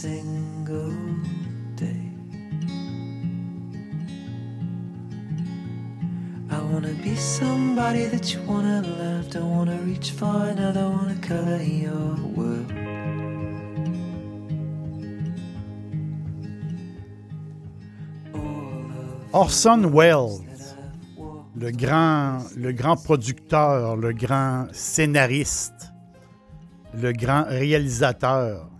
Single day. I wanna be somebody that you wanna love. Don't wanna reach for another, wanna color your world. Orson Welles, le grand, le grand producteur, le grand scénariste, le grand réalisateur.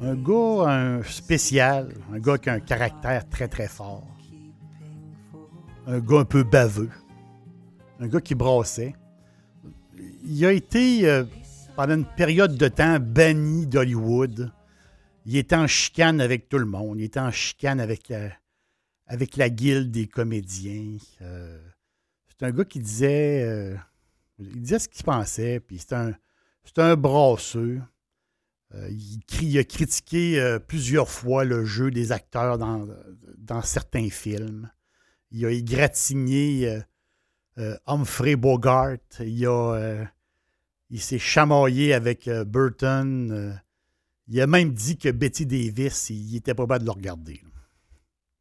Un gars un spécial, un gars qui a un caractère très très fort. Un gars un peu baveux. Un gars qui brassait. Il a été, euh, pendant une période de temps, banni d'Hollywood. Il était en chicane avec tout le monde. Il était en chicane avec la, avec la guilde des comédiens. Euh, c'est un gars qui disait, euh, il disait ce qu'il pensait, puis c'est un, c'est un brasseux. Euh, il, a critiqué plusieurs fois le jeu des acteurs dans, certains films. Il a égratigné Humphrey Bogart. Il, s'est chamaillé avec Burton. il a même dit que Betty Davis, il était pas bas de le regarder.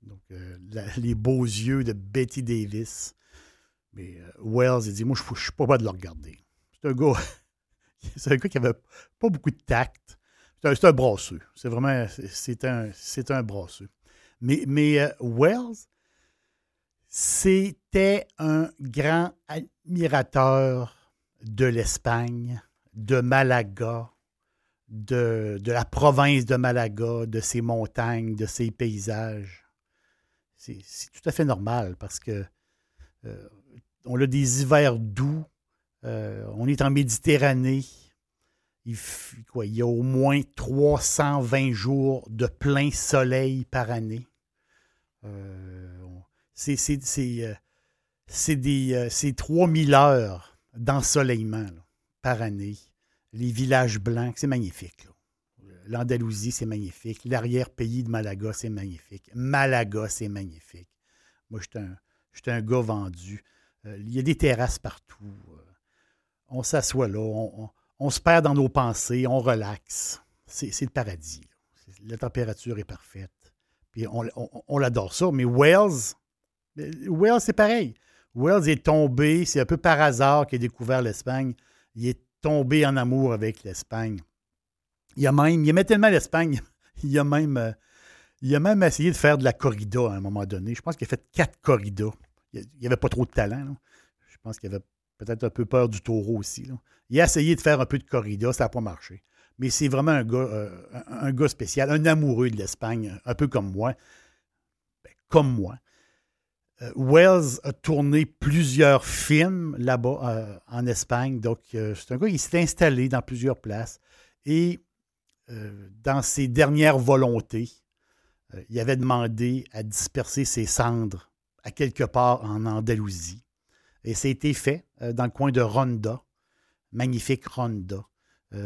Donc, euh, les beaux yeux de Betty Davis. Mais euh, Wells, il dit Moi, je ne suis pas pas de le regarder. C'est un gars. c'est un gars qui avait pas beaucoup de tact. C'est un, brasseux. C'est vraiment. C'est un, un brasseux. Mais, mais euh, Wells, c'était un grand admirateur de l'Espagne, de Malaga, de, de la province de Malaga, de ses montagnes, de ses paysages c'est tout à fait normal parce que euh, on a des hivers doux, euh, on est en Méditerranée. Il, y a au moins 320 jours de plein soleil par année. Euh, c'est des 3000 heures d'ensoleillement par année. Les villages blancs, c'est magnifique l'Andalousie, c'est magnifique. L'arrière-pays de Malaga, c'est magnifique. Malaga, c'est magnifique. Moi, je suis un, gars vendu. Euh, il y a des terrasses partout. Euh, on s'assoit là, on, se perd dans nos pensées, on relaxe. C'est le paradis. La température est parfaite. Puis on, adore ça. Mais Wales, Wales, c'est pareil. Wales est tombé, c'est un peu par hasard qu'il a découvert l'Espagne. Il est tombé en amour avec l'Espagne. Il a même, il aimait tellement l'Espagne, il a même, euh, il a même essayé de faire de la corrida à un moment donné. Je pense qu'il a fait quatre corridas. Il n'y avait pas trop de talent. Je pense qu'il avait peut-être un peu peur du taureau aussi. Il a essayé de faire un peu de corrida, ça n'a pas marché. Mais c'est vraiment un gars, euh, un, gars spécial, un amoureux de l'Espagne, un peu comme moi. Ben, comme moi. Euh, Wells a tourné plusieurs films là-bas en Espagne. Donc, c'est un gars qui s'est installé dans plusieurs places. Et euh, dans ses dernières volontés, euh, il avait demandé à disperser ses cendres à quelque part en Andalousie. Et ça a été fait euh, dans le coin de Ronda, magnifique Ronda,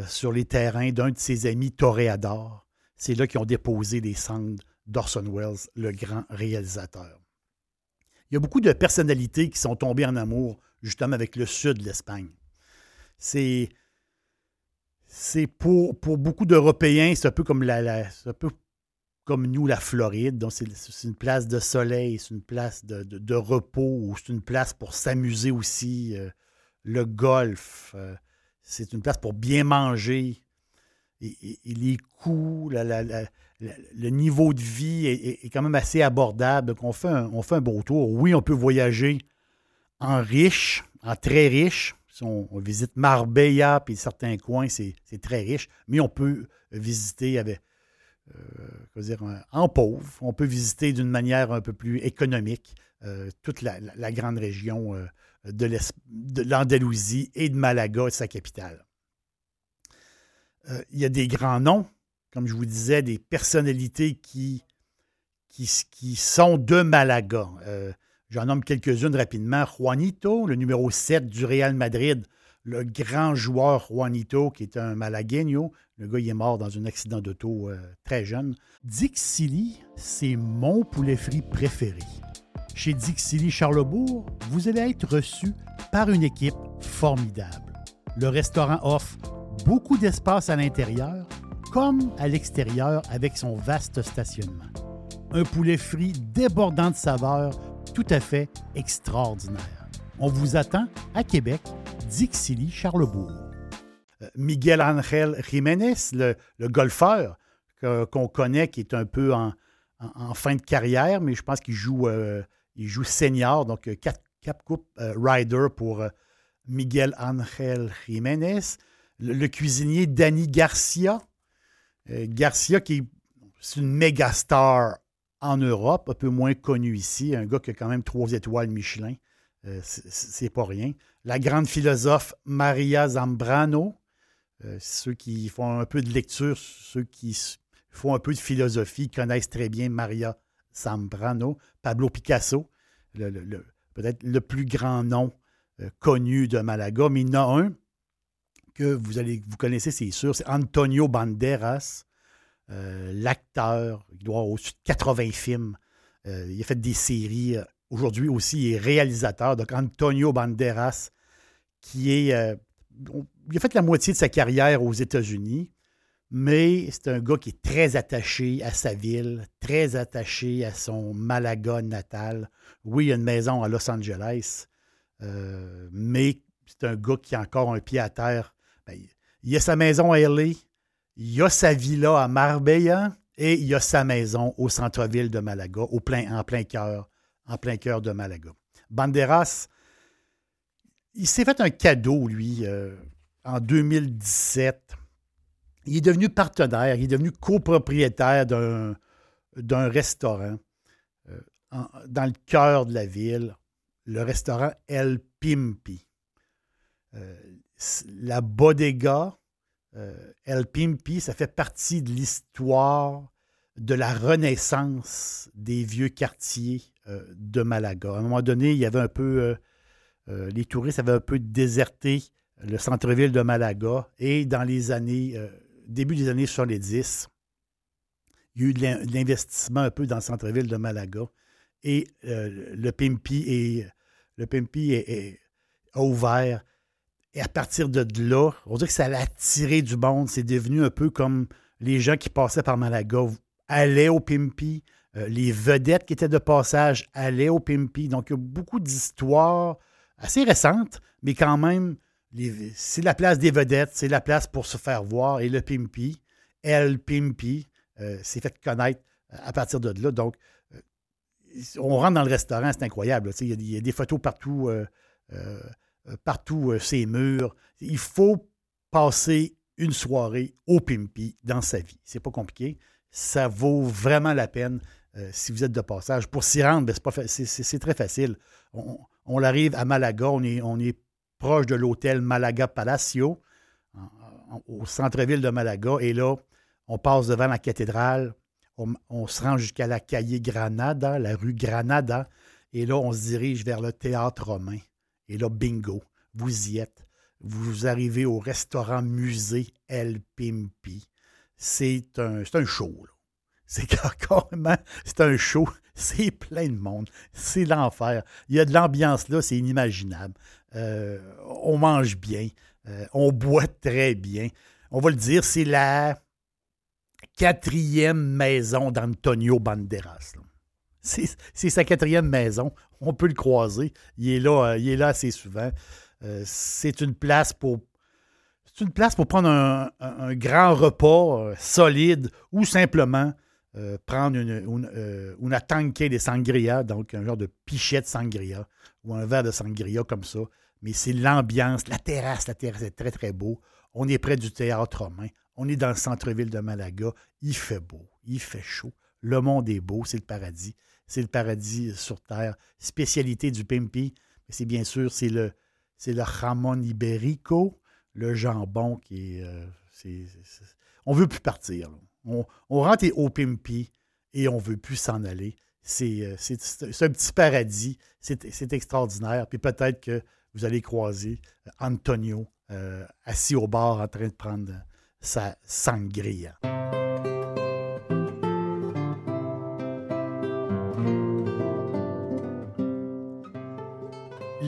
sur les terrains d'un de ses amis toréadors. C'est là qu'ils ont déposé les cendres d'Orson Welles, le grand réalisateur. Il y a beaucoup de personnalités qui sont tombées en amour justement avec le sud de l'Espagne. C'est c'est pour, beaucoup d'Européens, c'est un peu comme la, un peu comme nous, la Floride. Donc, c'est une place de soleil, c'est une place de, repos, c'est une place pour s'amuser aussi. Euh, le golf, euh, c'est une place pour bien manger. Et, les coûts, le niveau de vie est, quand même assez abordable. Donc, on fait, on fait un beau tour. Oui, on peut voyager en riche, en très riche, on, visite Marbella, puis certains coins, c'est très riche, mais on peut visiter avec, dire, en pauvre. On peut visiter d'une manière un peu plus économique toute la, grande région de l'Andalousie et de Malaga, sa capitale. il y a des grands noms, comme je vous disais, des personnalités qui, qui, sont de Malaga. J'en nomme quelques-unes rapidement. Juanito, le numéro 7 du Real Madrid, le grand joueur Juanito, qui est un malagueño. Le gars, est mort dans un accident d'auto euh, très jeune. Dixili, c'est mon poulet frit préféré. Chez Dixili Charlebourg, vous allez être reçu par une équipe formidable. Le restaurant offre beaucoup d'espace à l'intérieur comme à l'extérieur avec son vaste stationnement. Un poulet frit débordant de saveurs tout à fait extraordinaire. On vous attend à Québec, Dixilly, Charlebourg. Euh, Miguel Ángel Jiménez, le, golfeur qu'on connaît, qui est un peu en, fin de carrière, mais je pense qu'il joue, euh, senior, donc euh, quatre Cap Coupe Rider pour Miguel Ángel Jiménez. Le, cuisinier Danny Garcia. Garcia, qui est une méga star en Europe, un peu moins connu ici, un gars qui a quand même trois étoiles Michelin. Euh, c'est pas rien. La grande philosophe Maria Zambrano, euh, ceux qui font un peu de lecture, ceux qui font un peu de philosophie connaissent très bien Maria Zambrano. Pablo Picasso, peut-être le plus grand nom euh, connu de Malaga, mais il y en un que vous, connaissez, c'est sûr, c'est Antonio Banderas. L'acteur, il doit avoir au-dessus de 80 films. Il a fait des séries. Euh, aujourd'hui aussi, il est réalisateur. Donc, Antonio Banderas, qui est. il a fait la moitié de sa carrière aux États-Unis, mais c'est un gars qui est très attaché à sa ville, très attaché à son Malaga natal. Oui, il a une maison à Los Angeles, mais c'est un gars qui a encore un pied à terre. Ben, il a sa maison à LA, il a sa villa à Marbella et il a sa maison au centre-ville de Malaga, en plein cœur, en plein cœur de Malaga. Banderas, il s'est fait un cadeau, lui, euh, en 2017. Il est devenu partenaire, il est devenu copropriétaire d'un, restaurant euh, dans le cœur de la ville, le restaurant El Pimpi. Euh, la bodega El Pimpi, ça fait partie de l'histoire de la renaissance des vieux quartiers de Malaga. À un moment donné, il y avait un peu. Euh, les touristes avaient un peu déserté le centre-ville de Malaga et dans les années. début des années 70, il y a eu de l'investissement un peu dans le centre-ville de Malaga et le Pimpi, est, le Pimpi a ouvert et à partir de là, on dirait que ça a attiré du monde. C'est devenu un peu comme les gens qui passaient par Malaga allaient au Pimpi. Euh, les vedettes qui étaient de passage allaient au Pimpi. Donc, il y a beaucoup d'histoires assez récentes, mais quand même, c'est la place des vedettes, c'est la place pour se faire voir. Et le Pimpi, El Pimpi, euh, s'est fait connaître euh, à partir de là. Donc, on rentre dans le restaurant, c'est incroyable. Il y, a des photos partout partout ces murs. Il faut passer une soirée au Pimpi dans sa vie. C'est pas compliqué. Ça vaut vraiment la peine euh, si vous êtes de passage. Pour s'y rendre, ben, c'est très facile. On, arrive à Malaga, on est, on est proche de l'hôtel Malaga Palacio, au centre-ville de Malaga, et là, on passe devant la cathédrale, on, se rend jusqu'à la Calle Granada, la rue Granada, et là, on se dirige vers le théâtre romain. Et là, bingo, vous y êtes. Vous arrivez au restaurant musée El Pimpi. C'est un, un show. C'est carrément, c'est un show. C'est plein de monde. C'est l'enfer. Il y a de l'ambiance là, c'est inimaginable. Euh, on mange bien. Euh, on boit très bien. On va le dire, c'est la quatrième maison d'Antonio Banderas. C'est sa quatrième maison. On peut le croiser. Il est là, euh, il est là assez souvent. C'est une place pour. C'est une place pour prendre un, grand repas solide ou simplement prendre une, une, tanke de sangria, donc un genre de pichet de sangria ou un verre de sangria comme ça. Mais c'est l'ambiance, la terrasse, la terrasse est très très beau. On est près du théâtre romain. On est dans le centre-ville de Malaga. Il fait beau. il fait chaud. Le monde est beau, c'est le paradis. C'est le paradis sur terre. Spécialité du Pimpi, c'est bien sûr, c'est le, c'est le jamon iberico, le jambon qui est. Euh, on veut plus partir. On, rentre au Pimpi et on ne veut plus s'en aller. Euh, c'est, un petit paradis. C'est, extraordinaire. Puis peut-être que vous allez croiser Antonio assis au bar en train de prendre sa sangria.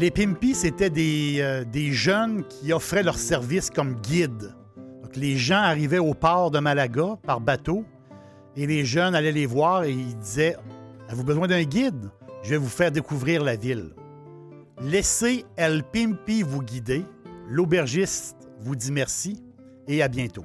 Les Pimpis, c'était euh, des, jeunes qui offraient leurs services comme guides. Les gens arrivaient au port de Malaga par bateau et les jeunes allaient les voir et ils disaient Avez-vous besoin d'un guide? Je vais vous faire découvrir la ville. Laissez El Pimpi vous guider. L'aubergiste vous dit merci et à bientôt.